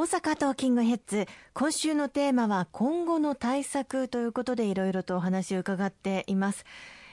大阪トーキングヘッズ。今週のテーマは今後の対策ということでいろいろとお話を伺っています。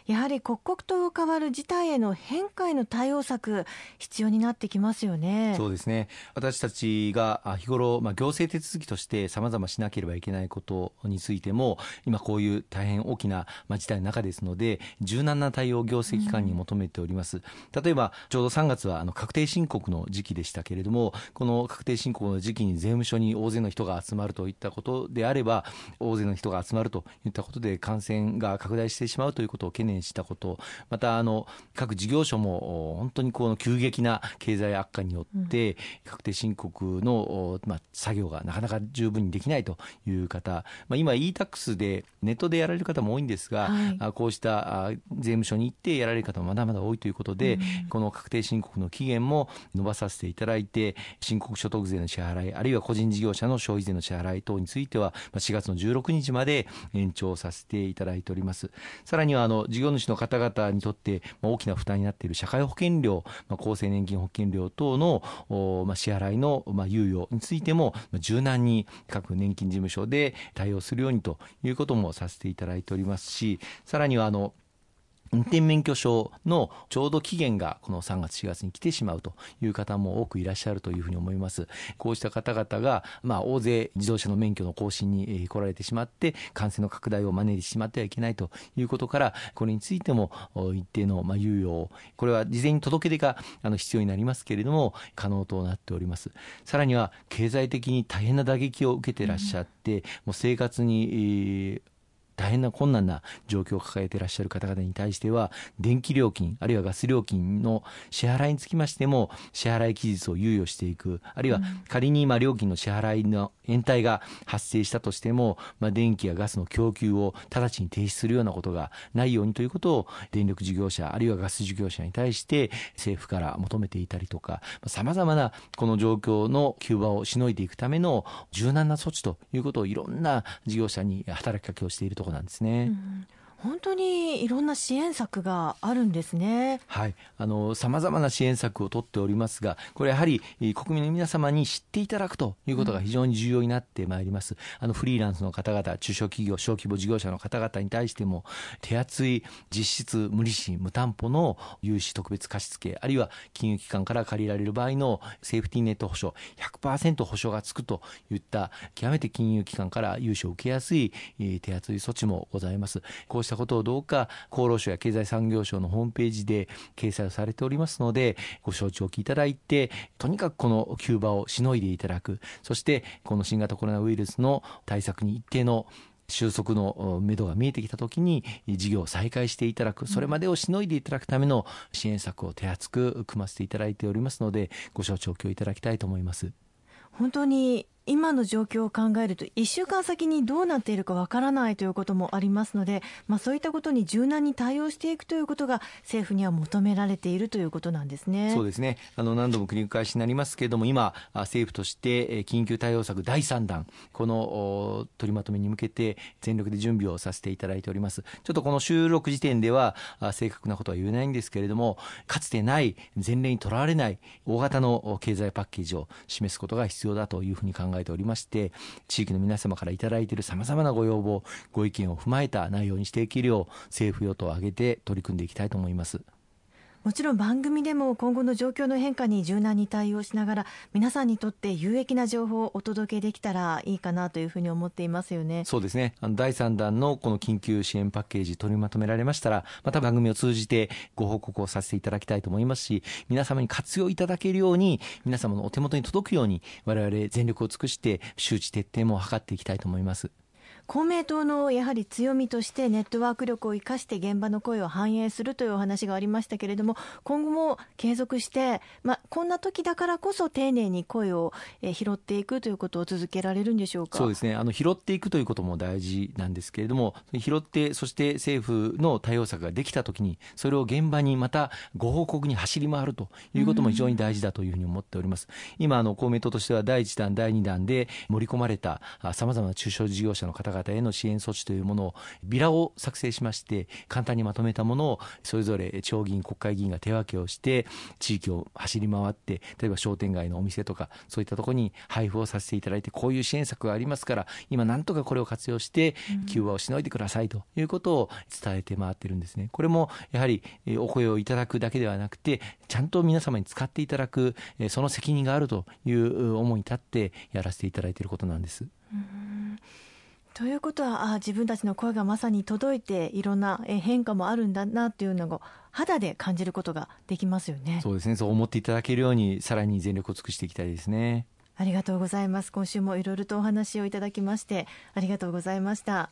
やはり刻々と変わる事態への変化への対応策、必要になってきますよねそうですね私たちが日頃、まあ、行政手続きとしてさまざましなければいけないことについても、今、こういう大変大きな、まあ、事態の中ですので、柔軟な対応を行政機関に求めております。うん、例えば、ちょうど3月はあの確定申告の時期でしたけれども、この確定申告の時期に税務署に大勢の人が集まるといったことであれば、大勢の人が集まるといったことで感染が拡大してしまうということを懸念したこと、またあの各事業所も本当にこの急激な経済悪化によって、確定申告の、まあ、作業がなかなか十分にできないという方、まあ、今 e-tax でネットでやられる方も多いんですが、はい、こうした税務署に行ってやられる方もまだまだ多いということで、うん、この確定申告の期限も延ばさせていただいて申告所得税の支払いあるいは個人事業者の消費税の支払い等については4月の16日まで延長させていただいております。さらにはあの事業主の方々にとって大きな負担になっている社会保険料、まあ、厚生年金保険料等のまあ、支払いのまあ猶予についてもまあ柔軟に各年金事務所で対応するようにということもさせていただいておりますしさらにはあの運転免許証のちょうど期限がこの3月4月に来てしまうという方も多くいらっしゃるというふうに思います。こうした方々がまあ大勢自動車の免許の更新に来られてしまって感染の拡大を招いてしまってはいけないということからこれについても一定のまあ猶予をこれは事前に届け出があの必要になりますけれども可能となっております。さらには経済的に大変な打撃を受けてらっしゃって、もう生活に大変な困難な状況を抱えていらっしゃる方々に対しては、電気料金、あるいはガス料金の支払いにつきましても、支払い期日を猶予していく、あるいは仮に今料金の支払いの延滞が発生したとしても、まあ、電気やガスの供給を直ちに停止するようなことがないようにということを、電力事業者、あるいはガス事業者に対して政府から求めていたりとか、さまざ、まなこの状況の急場をしのいでいくための柔軟な措置ということをいろんな事業者に働きかけをしているところなんですね。うん本当にいろんな支援策があるんですね。はい、あの様々な支援策を取っておりますが、これやはり国民の皆様に知っていただくということが非常に重要になってまいります。うん、あのフリーランスの方々、中小企業、小規模事業者の方々に対しても手厚い実質無利子無担保の融資特別貸付、あるいは金融機関から借りられる場合のセーフティーネット保証100%保証がつくといった極めて金融機関から融資を受けやすい手厚い措置もございます。こうしたことをどうか厚労省や経済産業省のホームページで掲載をされておりますのでご承知おきいただいてとにかくこの急場をしのいでいただく。そしてこの新型コロナウイルスの対策に一定の収束のめどが見えてきたときに事業を再開していただく。それまでをしのいでいただくための支援策を手厚く組ませていただいておりますのでご承知おきをいただきたいと思います。本当に今の状況を考えると1週間先にどうなっているかわからないということもありますので、まあ、そういったことに柔軟に対応していくということが政府には求められているということなんですね。そうですねあの何度も繰り返しになりますけれども今政府として緊急対応策第3弾この取りまとめに向けて全力で準備をさせていただいておりますちょっとこの収録時点では正確なことは言えないんですけれどもかつてない前例にとらわれない大型の経済パッケージを示すことが必要だというふうに考ええておりまして地域の皆様から頂いているさまざまなご要望ご意見を踏まえた内容にしていけるよう政府与党を挙げて取り組んでいきたいと思います。もちろん番組でも今後の状況の変化に柔軟に対応しながら皆さんにとって有益な情報をお届けできたらいいかなというふうに思っていますよね。そうですね。あの第3弾のこの緊急支援パッケージ取りまとめられましたらまた番組を通じてご報告をさせていただきたいと思いますし皆様に活用いただけるように皆様のお手元に届くように我々全力を尽くして周知徹底も図っていきたいと思います。公明党のやはり強みとしてネットワーク力を生かして現場の声を反映するというお話がありましたけれども今後も継続して、まあ、こんな時だからこそ丁寧に声を拾っていくということを続けられるんでしょうか？そうですねあの拾っていくということも大事なんですけれども拾ってそして政府の対応策ができた時にそれを現場にまたご報告に走り回るということも非常に大事だというふうに思っております。今あの公明党としては第1弾第2弾で盛り込まれたさまざまな中小事業者の方々への支援措置というものをビラを作成しまして簡単にまとめたものをそれぞれ町議員国会議員が手分けをして地域を走り回って例えば商店街のお店とかそういったところに配布をさせていただいてこういう支援策がありますから今なんとかこれを活用して急場をしのいでくださいということを伝えて回ってるんですね。これもやはりお声をいただくだけではなくてちゃんと皆様に使っていただくその責任があるという思いに立ってやらせていただいていることなんです。ということはあ自分たちの声がまさに届いていろんな変化もあるんだなというのを肌で感じることができますよね。そうですねそう思っていただけるようにさらに全力を尽くしていきたいですね。ありがとうございます。今週もいろいろとお話をいただきましてありがとうございました。